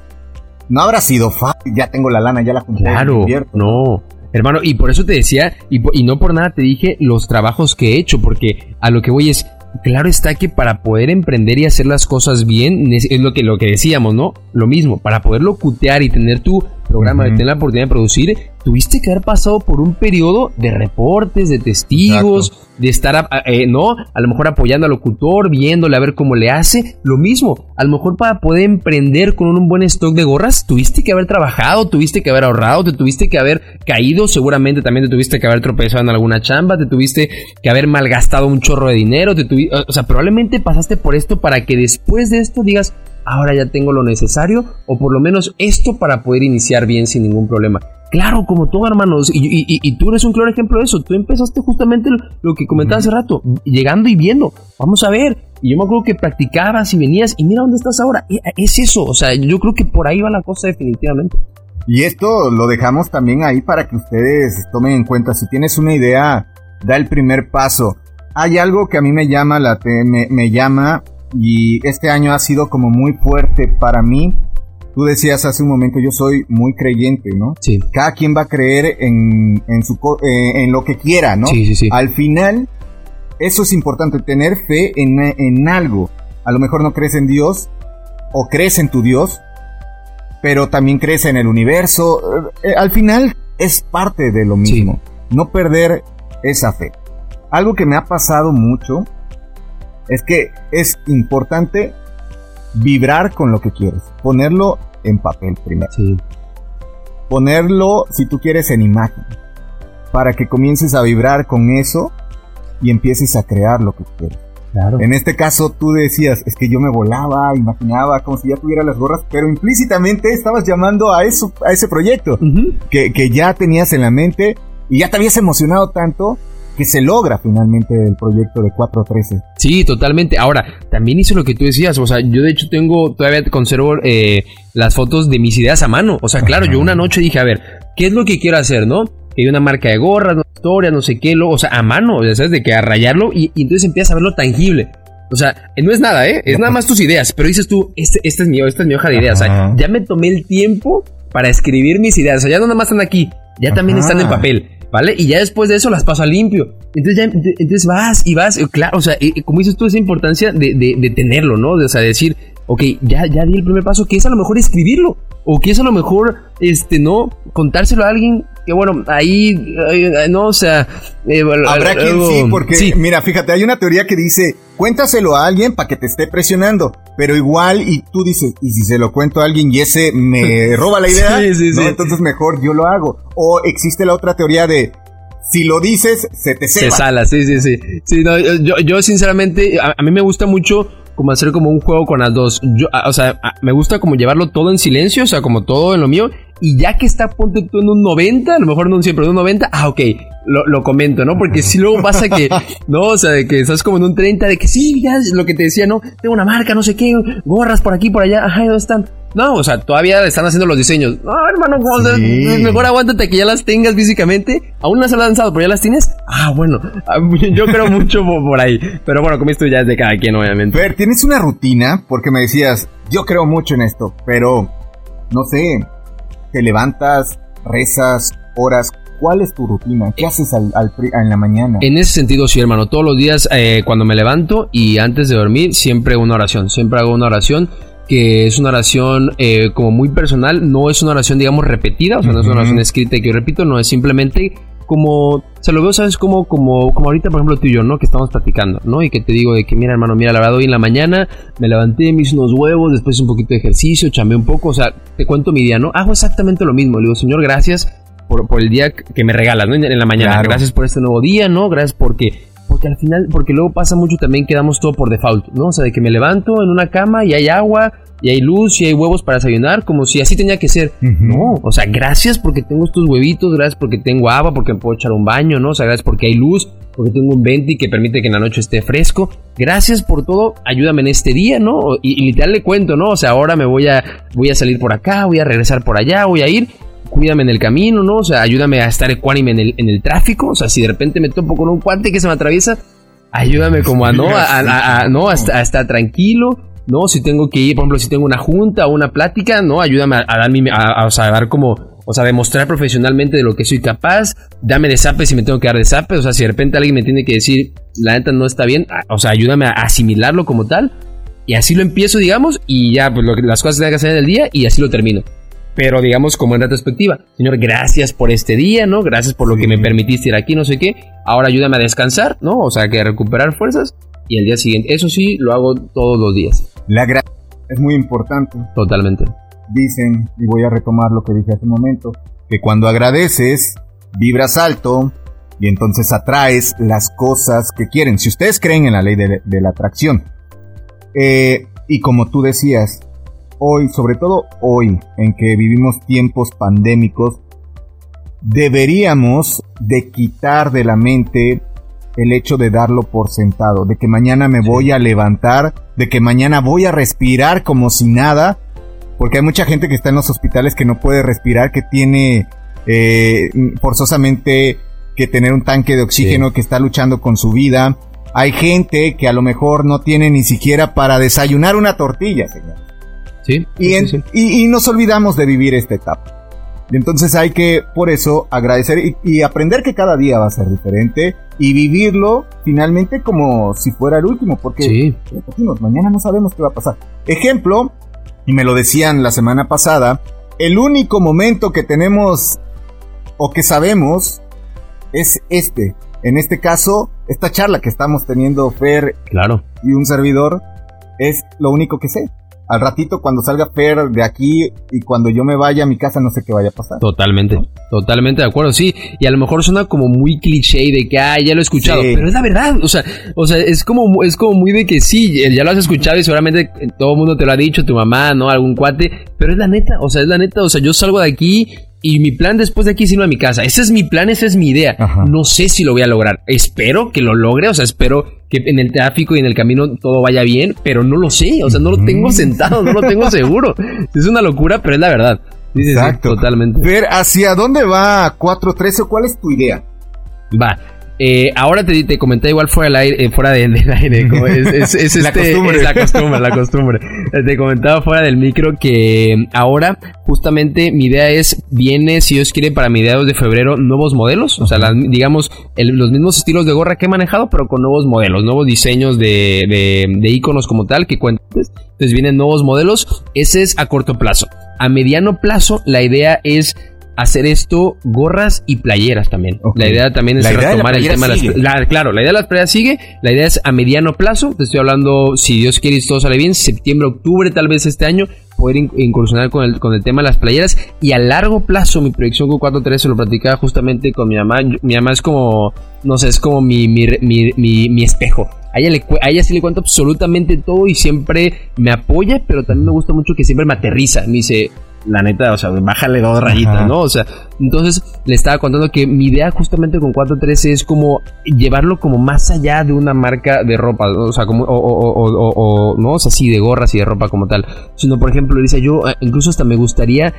S2: no habrá sido fácil, ya tengo la lana, ya la junté.
S3: Claro, no. Hermano, y por eso te decía, y, y no por nada te dije los trabajos que he hecho, porque a lo que voy es, claro está que para poder emprender y hacer las cosas bien, es lo que, lo que decíamos, ¿no? Lo mismo, para poderlo cutear y tener tu programa, de tener la oportunidad de producir, tuviste que haber pasado por un periodo de reportes, de testigos, de estar, eh, ¿no? A lo mejor apoyando al locutor, viéndole a ver cómo le hace. Lo mismo, a lo mejor para poder emprender con un buen stock de gorras, tuviste que haber trabajado, tuviste que haber ahorrado, te tuviste que haber caído, seguramente también te tuviste que haber tropezado en alguna chamba, te tuviste que haber malgastado un chorro de dinero, te o sea, probablemente pasaste por esto para que después de esto digas, ahora ya tengo lo necesario o por lo menos esto para poder iniciar bien sin ningún problema. Claro, como todo, hermanos. Y, tú eres un claro ejemplo de eso. Tú empezaste justamente lo que comentaba hace rato, llegando y viendo. Vamos a ver. Y yo me acuerdo que practicabas y venías y mira dónde estás ahora. E, es eso. O sea, yo creo que por ahí va la cosa definitivamente.
S2: Y esto lo dejamos también ahí para que ustedes tomen en cuenta. Si tienes una idea, da el primer paso. Hay algo que a mí me llama la me, me llama y este año ha sido como muy fuerte para mí Tú decías hace un momento, yo soy muy creyente, ¿no?
S3: Sí.
S2: Cada quien va a creer en, su, eh, en lo que quiera, ¿no?
S3: Sí, sí, sí.
S2: Al final, eso es importante, tener fe en, en algo. A lo mejor no crees en Dios o crees en tu Dios, pero también crees en el universo. Eh, al final es parte de lo mismo. No perder esa fe. Algo que me ha pasado mucho es que es importante vibrar con lo que quieres. Ponerlo en papel primero.
S3: Sí.
S2: Ponerlo, si tú quieres, en imagen. Para que comiences a vibrar con eso y empieces a crear lo que quieres.
S3: Claro.
S2: En este caso tú decías, es que yo me volaba, imaginaba como si ya tuviera las gorras, pero implícitamente estabas llamando a eso, a ese proyecto que, que ya tenías en la mente y ya te habías emocionado tanto que se logra finalmente el proyecto de 413.
S3: Sí, totalmente. Ahora, también hizo lo que tú decías, o sea, yo de hecho tengo, todavía conservo eh, las fotos de mis ideas a mano. O sea, claro, yo una noche dije, a ver, ¿qué es lo que quiero hacer, no? Que hay una marca de gorras, una historia, no sé qué, lo, o sea, a mano, sabes, de que a rayarlo y, y entonces empiezas a verlo tangible. O sea, no es nada, ¿eh? Es nada más tus ideas. Pero dices tú, este, este es mío, esta es mi hoja de ideas. O sea, ya me tomé el tiempo para escribir mis ideas. O sea, ya no nada más están aquí, ya también están en papel. ¿Vale? Y ya después de eso las paso a limpio. Entonces ya entonces vas y vas, claro, o sea, como dices tú, esa importancia de, de, tenerlo, ¿no? De, o sea, decir, ok, ya, ya di el primer paso, que es a lo mejor escribirlo. O que es a lo mejor, este, no, contárselo a alguien que bueno, ahí, no, o sea...
S2: Eh, Habrá quien sí, porque, mira, fíjate, hay una teoría que dice, cuéntaselo a alguien para que te esté presionando, pero igual, y tú dices, y si se lo cuento a alguien y ese me roba la idea, entonces mejor yo lo hago. O existe la otra teoría de, si lo dices, se te ceba.
S3: Se sala, sí, sí, sí. sí no, yo, yo, sinceramente, a, mí me gusta mucho como hacer como un juego con las dos. Yo, o sea, me gusta como llevarlo todo en silencio, o sea, como todo en lo mío. Y ya que está, ponte tú en un 90, a lo mejor no siempre en un 90, ah, ok, lo, lo comento, ¿no? Porque si luego pasa que, no, o sea, de que estás como en un 30, de que sí, ya lo que te decía, ¿no? Tengo una marca, no sé qué, gorras por aquí, por allá, ajá, ¿dónde están? No, o sea, todavía están haciendo los diseños. No, hermano, mejor aguántate que ya las tengas físicamente. Aún no se las han lanzado, pero ya las tienes. Ah, bueno, ah, yo creo mucho por ahí. Pero bueno, como esto ya es de cada quien, obviamente.
S2: Pero tienes una rutina, porque me decías, yo creo mucho en esto, pero no sé, te levantas, rezas, horas. ¿Cuál es tu rutina? ¿Qué haces al, en la mañana?
S3: En ese sentido, sí, hermano. Todos los días, eh, cuando me levanto y antes de dormir, siempre una oración. Siempre hago una oración que es una oración eh, como muy personal, no es una oración, digamos, repetida, o sea, no es una oración escrita que yo repito, no es simplemente como, se lo veo, ¿sabes? Como, como, como ahorita, por ejemplo, tú y yo, ¿no? Que estamos platicando, ¿no? Y que te digo de que, mira, hermano, mira, la verdad, hoy en la mañana me levanté, me hice unos huevos, después un poquito de ejercicio, chamé un poco, o sea, te cuento mi día, ¿no? Hago exactamente lo mismo, le digo, Señor, gracias por, por el día que me regalas, ¿no? En, la mañana, gracias por este nuevo día, ¿no? Gracias porque porque al final, porque luego pasa mucho también que damos todo por default, ¿no? O sea, de que me levanto en una cama y hay agua y hay luz y hay huevos para desayunar, como si así tenía que ser. No, o sea, gracias porque tengo estos huevitos, gracias porque tengo agua, porque me puedo echar un baño, ¿no? O sea, gracias porque hay luz, porque tengo un venti que permite que en la noche esté fresco. Gracias por todo, ayúdame en este día, ¿no? Y, literal le cuento, ¿no? O sea, ahora me voy a, voy a salir por acá, voy a regresar por allá, voy a ir cuídame en el camino, ¿no? O sea, ayúdame a estar ecuánime en el, en el tráfico. O sea, si de repente me topo con un cuate que se me atraviesa, ayúdame como a no, a, no, a, estar tranquilo. No, si tengo que ir, por ejemplo, si tengo una junta o una plática, no, ayúdame a, dar mi, a, o sea, a dar como, o sea, demostrar profesionalmente de lo que soy capaz, dame de zape si me tengo que dar de zape, o sea, si de repente alguien me tiene que decir, la neta no está bien, o sea, ayúdame a asimilarlo como tal, y así lo empiezo, digamos, y ya, pues lo, las cosas que tengo que hacer en el día, y así lo termino pero digamos como en retrospectiva, Señor, gracias por este día, ¿no? Gracias por lo que me permitiste ir aquí, no sé qué. Ahora ayúdame a descansar, ¿no? O sea, que recuperar fuerzas y el día siguiente. Eso sí, lo hago todos los días.
S2: La gracia es muy importante.
S3: Totalmente.
S2: Dicen, y voy a retomar lo que dije hace un momento, que cuando agradeces, vibras alto y entonces atraes las cosas que quieren. Si ustedes creen en la ley de, la atracción. Eh, y como tú decías, hoy, sobre todo hoy, en que vivimos tiempos pandémicos, deberíamos de quitar de la mente el hecho de darlo por sentado, de que mañana me voy a levantar, de que mañana voy a respirar como si nada, porque hay mucha gente que está en los hospitales que no puede respirar, que tiene eh, forzosamente que tener un tanque de oxígeno, que está luchando con su vida. Hay gente que a lo mejor no tiene ni siquiera para desayunar una tortilla, señor.
S3: Sí.
S2: Y, nos olvidamos de vivir esta etapa. Entonces hay que, por eso, agradecer y, aprender que cada día va a ser diferente y vivirlo finalmente como si fuera el último, porque mañana no sabemos qué va a pasar. Ejemplo, y me lo decían la semana pasada, el único momento que tenemos o que sabemos es este. En este caso, esta charla que estamos teniendo Fer
S3: claro.
S2: y un servidor es lo único que sé al ratito cuando salga Fer de aquí y cuando yo me vaya a mi casa no sé qué vaya a pasar.
S3: Totalmente, totalmente de acuerdo, sí. Y a lo mejor suena como muy cliché de que, ah, ya lo he escuchado, pero es la verdad, o sea, o sea, es como, es como muy de que sí, ya lo has escuchado y seguramente todo el mundo te lo ha dicho, tu mamá, ¿no? Algún cuate, pero es la neta, o sea, es la neta, o sea, yo salgo de aquí y mi plan después de aquí es irme a mi casa. Ese es mi plan, esa es mi idea. No sé si lo voy a lograr. Espero que lo logre, o sea, espero que en el tráfico y en el camino todo vaya bien, pero no lo sé, o sea, no lo tengo sentado, no lo tengo seguro. Es una locura, pero es la verdad.
S2: Exacto. totalmente. Ver hacia dónde va 413 o cuál es tu idea.
S3: Va. Eh, ahora te, te comenté igual fuera del aire, eh, fuera del, aire, es, es,
S2: la
S3: este,
S2: costumbre.
S3: es la costumbre, la costumbre. Te comentaba fuera del micro que ahora justamente mi idea es, viene, si Dios quiere, para mediados de febrero nuevos modelos, o sea, las- digamos, el- los mismos estilos de gorra que he manejado, pero con nuevos modelos, nuevos diseños de, de, de iconos como tal que cuentas. Entonces vienen nuevos modelos, ese es a corto plazo. A mediano plazo, la idea es hacer esto gorras y playeras también. La idea también es retomar el tema de las la- claro, la idea de las playeras sigue. La idea es a mediano plazo. Te estoy hablando, si Dios quiere y todo sale bien, septiembre, octubre, tal vez este año, poder in- incursionar con el, con el tema de las playeras. Y a largo plazo, mi proyección con 4.3 se lo platicaba justamente con mi mamá. Yo- mi mamá es como, no sé, es como mi, mi, mi, mi- mi espejo. A ella, le, a ella sí le cuento absolutamente todo y siempre me apoya, pero también me gusta mucho que siempre me aterriza. Me dice, la neta, o sea, bájale dos rayitas,
S2: Ajá.
S3: ¿no? O sea, entonces le estaba contando que mi idea justamente con 413 es como llevarlo como más allá de una marca de ropa, ¿no? o sea, como, o, o- o- o- o- no, o sea, sí, de gorras y de ropa como tal, sino, por ejemplo, dice yo, eh, incluso hasta me gustaría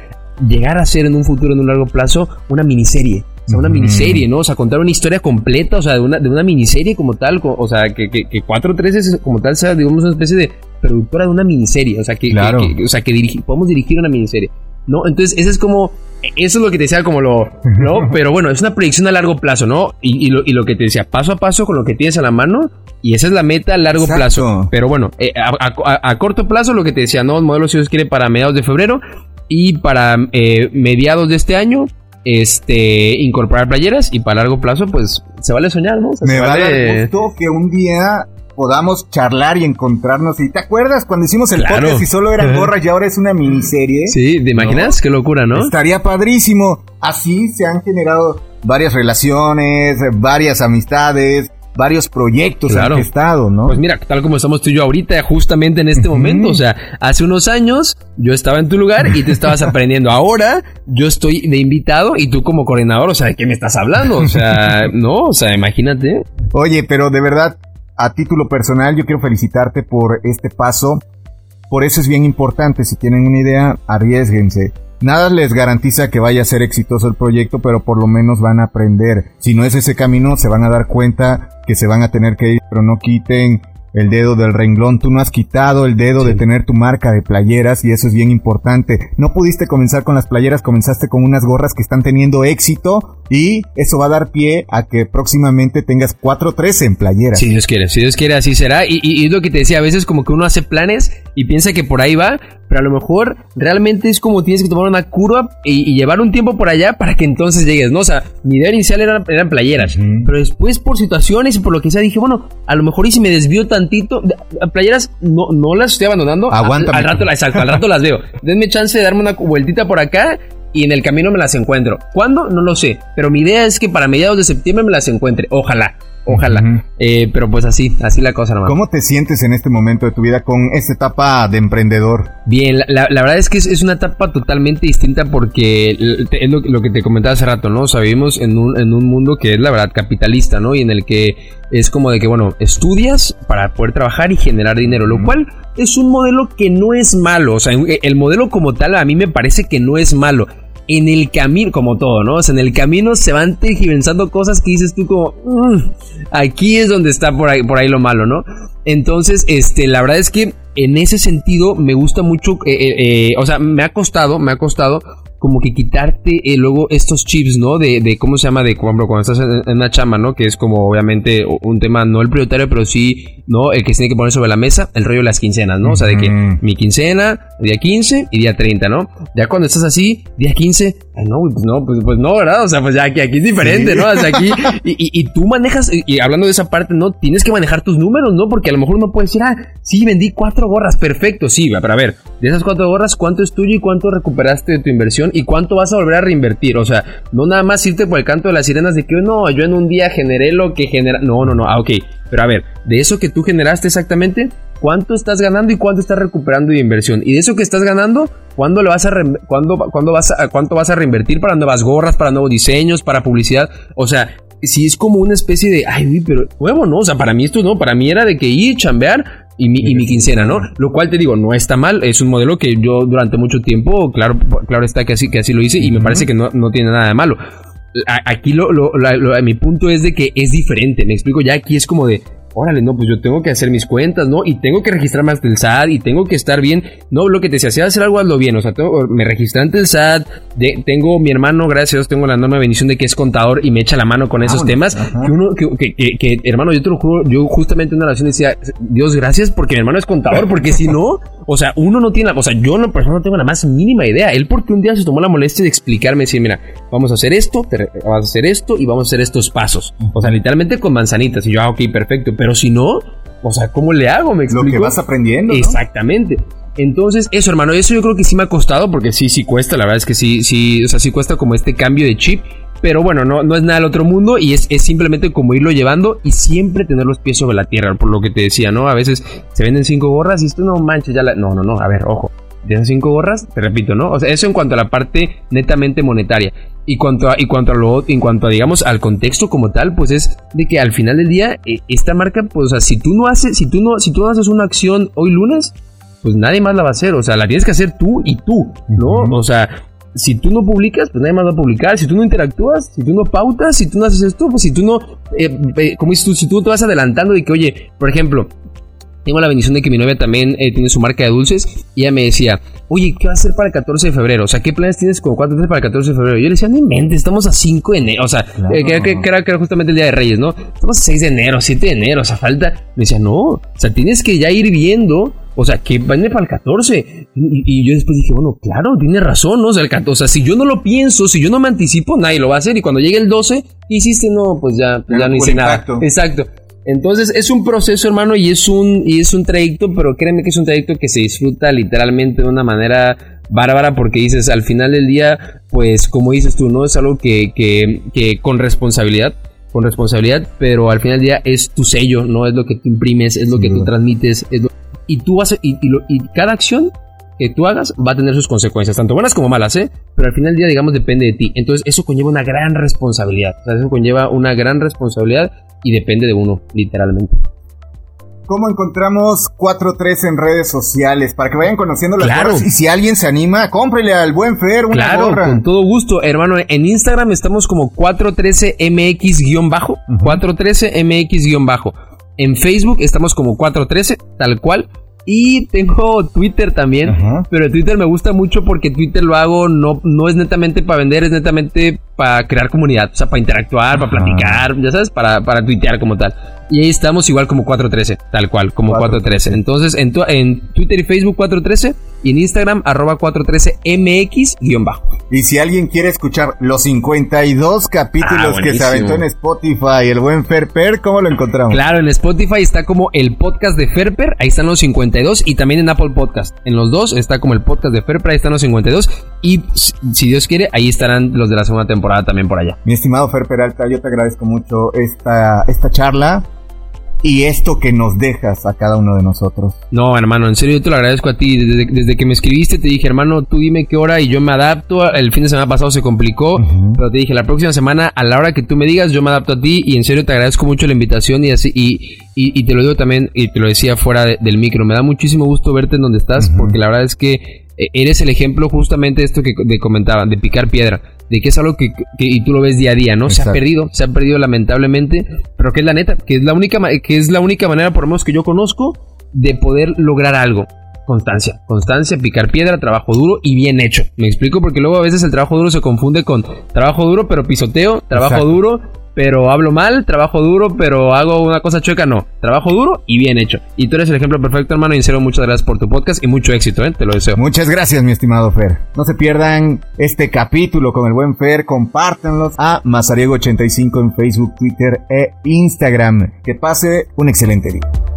S3: llegar a hacer en un futuro, en un largo plazo, una miniserie. O sea, una miniserie, ¿no? O sea, contar una historia completa, o sea, de una, de una miniserie como tal, o sea, que, que, que 413 es como tal sea, digamos, una especie de productora de una miniserie, o sea, que,
S2: Claro.
S3: que- o sea, que dirigi- podemos dirigir una miniserie, ¿no? Entonces, eso es como, eso es lo que te decía como lo, ¿no? Pero bueno, es una proyección a largo plazo, ¿no? Y, y lo, y lo que te decía, paso a paso con lo que tienes a la mano, y esa es la meta a largo
S2: Exacto.
S3: plazo. Pero bueno, eh, a, a- a corto plazo, lo que te decía, ¿no? Modelo si Dios quiere para mediados de febrero, y para eh, mediados de este año, este, incorporar playeras, y para largo plazo, pues, se vale soñar, ¿no? O sea,
S2: Me
S3: se
S2: va a
S3: vale-
S2: gusto que un día podamos charlar y encontrarnos. ¿Y te acuerdas cuando hicimos el
S3: Claro.
S2: podcast y solo eran gorras y ahora es una miniserie?
S3: Sí, ¿te imaginas? Qué locura, ¿no?
S2: Estaría padrísimo. Así se han generado varias relaciones, varias amistades, varios proyectos
S3: Claro.
S2: han estado, ¿no?
S3: Pues mira, tal como estamos tú y yo ahorita, justamente en este momento. O sea, hace unos años yo estaba en tu lugar y te estabas aprendiendo. Ahora yo estoy de invitado y tú como coordinador, o sea, ¿de qué me estás hablando? O sea, no, o sea, imagínate.
S2: Oye, pero de verdad, a título personal, yo quiero felicitarte por este paso. Por eso es bien importante, si tienen una idea, arriesguense. Nada les garantiza que vaya a ser exitoso el proyecto, pero por lo menos van a aprender. Si no es ese camino, se van a dar cuenta que se van a tener que ir, pero no quiten el dedo del renglón. Tú no has quitado el dedo
S3: Sí.
S2: de tener tu marca de playeras y eso es bien importante. No pudiste comenzar con las playeras, comenzaste con unas gorras que están teniendo éxito y eso va a dar pie a que próximamente tengas 4-13 en playeras.
S3: Si Dios quiere, si Dios quiere, así será. Y, y- y es lo que te decía, a veces como que uno hace planes y piensa que por ahí va, pero a lo mejor realmente es como tienes que tomar una curva y, y llevar un tiempo por allá para que entonces llegues, ¿no? O sea, mi idea inicial eran, eran playeras, pero después por situaciones y por lo que sea dije, bueno, a lo mejor y si me desvío tantito, playeras no, no las estoy abandonando.
S2: Aguántame.
S3: Al, al rato, exacto, al rato las veo. Denme chance de darme una vueltita por acá y en el camino me las encuentro. ¿Cuándo? No lo sé. Pero mi idea es que para mediados de septiembre me las encuentre. Ojalá. Ojalá. Eh, pero pues así, así la cosa nomás.
S2: ¿Cómo te sientes en este momento de tu vida con esta etapa de emprendedor?
S3: Bien, la, verdad es que es, es una etapa totalmente distinta porque es lo, lo que te comentaba hace rato, ¿no? O sea, vivimos en un, en un mundo que es la verdad capitalista, ¿no? Y en el que es como de que, bueno, estudias para poder trabajar y generar dinero, lo cual es un modelo que no es malo. O sea, el modelo como tal a mí me parece que no es malo. En el camino, como todo, ¿no? O sea, en el camino se van tergiversando cosas que dices tú como, "Mm, aquí es donde está por ahí, por ahí lo malo, ¿no? Entonces, este, la verdad es que en ese sentido me gusta mucho, eh, eh, eh, o sea, me ha costado, me ha costado como que quitarte eh, luego estos chips, ¿no? De, de cómo se llama, de por ejemplo, cuando estás en, en una chama, ¿no? Que es como obviamente un tema, no el prioritario, pero sí, ¿no? El que se tiene que poner sobre la mesa, el rollo de las quincenas, ¿no? O sea, de que mi quincena, día 15 y día 30, ¿no? Ya cuando estás así, día 15, ay no, pues no, pues, pues no, ¿verdad? O sea, pues ya aquí, aquí es diferente,
S2: Sí.
S3: ¿no? O sea, aquí, y, y- y tú manejas, y, hablando de esa parte, ¿no? Tienes que manejar tus números, ¿no? Porque a lo mejor uno puede decir, ah, sí, vendí cuatro gorras, perfecto, sí, pero a ver, de esas cuatro gorras, ¿cuánto es tuyo y cuánto recuperaste de tu inversión y cuánto vas a volver a reinvertir? O sea, no nada más irte por el canto de las sirenas de que, no, yo en un día generé lo que genera, no, no, no, ah, ok, pero a ver, de eso que tú generaste exactamente, ¿cuánto estás ganando y cuánto estás recuperando de inversión? Y de eso que estás ganando, ¿cuándo le vas a cuándo, cuándo vas a, cuánto vas a reinvertir para nuevas gorras, para nuevos diseños, para publicidad? O sea, si es como una especie de, ay, pero huevo, ¿no? O sea, para mí esto no, para mí era de que ir, chambear y mi, y mi quincena, ¿no? Lo cual te digo, no está mal, es un modelo que yo durante mucho tiempo, claro, claro está que así, que así lo hice y me parece que no, no tiene nada de malo. aquí lo, mi punto es de que es diferente, me explico, ya aquí es como de, órale, no, pues yo tengo que hacer mis cuentas, ¿no? Y tengo que registrarme ante el SAT y tengo que estar bien. No, lo que te decía, si hacer algo, hazlo bien. O sea, tengo, me registré ante el SAT, tengo mi hermano, gracias a Dios, tengo la enorme bendición de que es contador y me echa la mano con esos temas. Que uno, que, que, hermano, yo te lo juro, yo justamente en una oración decía, Dios, gracias porque mi hermano es contador, porque si no, o sea, uno no tiene, o sea, yo no, persona no tengo la más mínima idea. Él porque un día se tomó la molestia de explicarme, decir, mira, vamos a hacer esto, vamos a hacer esto y vamos a hacer estos pasos. O sea, literalmente con manzanitas. Y yo, ah, ok, perfecto. Pero si no, o sea, ¿cómo le hago? ¿Me explico?
S2: Lo que vas aprendiendo.
S3: Exactamente. Entonces, eso, hermano, eso yo creo que sí me ha costado, porque sí, sí cuesta, la verdad es que sí, sí, o sea, sí cuesta como este cambio de chip. Pero bueno, no, no es nada del otro mundo y es, simplemente como irlo llevando y siempre tener los pies sobre la tierra, por lo que te decía, ¿no? A veces se venden cinco gorras y esto no manches, ya la... No, no, no, a ver, ojo. De esas cinco gorras, te repito, ¿no? O sea, eso en cuanto a la parte netamente monetaria. Y cuanto a, y cuanto a lo, en cuanto a, digamos, al contexto como tal, pues es de que al final del día, eh, esta marca, pues, o sea, si tú no haces, si tú no, si tú no haces una acción hoy lunes, pues nadie más la va a hacer. O sea, la tienes que hacer tú y tú, ¿no? O sea, si tú no publicas, pues nadie más va a publicar. Si tú no interactúas, si tú no pautas, si tú no haces esto, pues si tú no, eh, eh, como dices tú, si tú te vas adelantando de que, oye, por ejemplo, tengo la bendición de que mi novia también eh, tiene su marca de dulces y ella me decía, oye, ¿qué va a hacer para el 14 de febrero? O sea, ¿qué planes tienes como cuánto tienes para el 14 de febrero? Y yo le decía, no inventes, estamos a 5 de enero, o sea, que, era, justamente el Día de Reyes, ¿no? Estamos a 6 de enero, 7 de enero, o sea, falta... Me decía, no, o sea, tienes que ya ir viendo o sea, que vende para el 14. Y, yo después dije, bueno, claro, tiene razón, ¿no? O sea, el 14, o sea, si yo no lo pienso, si yo no me anticipo, nadie lo va a hacer. Y cuando llegue el 12, ¿qué hiciste? No, pues ya, ya no hice nada. Exacto. Entonces es un proceso, hermano, y es un, y es un trayecto, pero créeme que es un trayecto que se disfruta literalmente de una manera bárbara porque dices, al final del día, pues como dices tú, ¿no? Es algo que, que, que con responsabilidad, con responsabilidad, pero al final del día es tu sello, ¿no? Es lo que tú imprimes, es lo que tú transmites, es lo y tú vas y, y, cada acción que tú hagas va a tener sus consecuencias, tanto buenas como malas, ¿eh? Pero al final del día, digamos, depende de ti. Entonces, eso conlleva una gran responsabilidad. O sea, eso conlleva una gran responsabilidad y depende de uno, literalmente.
S2: ¿Cómo encontramos 4-3 en redes sociales? Para que vayan conociendo las claro. Y si alguien se anima, cómprele al buen Fer una
S3: claro, con todo gusto. Hermano, en Instagram estamos como 413MX-bajo. 413MX-bajo. En Facebook estamos como 413, tal cual. Y tengo Twitter también, pero Twitter me gusta mucho porque Twitter lo hago no, no es netamente para vender, es netamente para crear comunidad, o sea, para interactuar, para platicar, ya sabes, para, para tuitear como tal. Y ahí estamos igual como 413, tal cual, como 413. Entonces, en, en Twitter y Facebook 413 y en Instagram arroba 413mx-bajo.
S2: Y si alguien quiere escuchar los 52 capítulos ah, que se aventó en Spotify, el buen Ferper, ¿cómo lo encontramos?
S3: Claro, en Spotify está como el podcast de Ferper, ahí están los 52 y también en Apple Podcast. En los dos está como el podcast de Ferper, ahí están los 52 y si Dios quiere, ahí estarán los de la segunda temporada también por allá.
S2: Mi estimado Fer Peralta, yo te agradezco mucho esta, esta charla y esto que nos dejas a cada uno de nosotros.
S3: No, hermano, en serio yo te lo agradezco a ti. Desde, que me escribiste te dije, hermano, tú dime qué hora y yo me adapto. El fin de semana pasado se complicó, pero te dije, la próxima semana a la hora que tú me digas, yo me adapto a ti y en serio te agradezco mucho la invitación y así y, y, te lo digo también y te lo decía fuera del micro. Me da muchísimo gusto verte en donde estás porque la verdad es que eh, eres el ejemplo justamente de esto que te comentaba, de picar piedra de que es algo que, y tú lo ves día a día, ¿no? Se ha perdido, se ha perdido lamentablemente, pero que es la neta, que es la única, que es la única manera, por lo menos que yo conozco, de poder lograr algo. Constancia, constancia, picar piedra, trabajo duro y bien hecho. Me explico porque luego a veces el trabajo duro se confunde con trabajo duro pero pisoteo, trabajo duro pero hablo mal, trabajo duro, pero hago una cosa chueca, no. Trabajo duro y bien hecho. Y tú eres el ejemplo perfecto, hermano. Y en serio, muchas gracias por tu podcast y mucho éxito, ¿eh? Te lo deseo.
S2: Muchas gracias, mi estimado Fer. No se pierdan este capítulo con el buen Fer. Compártanlos a Mazariego85 en Facebook, Twitter e Instagram. Que pase un excelente día.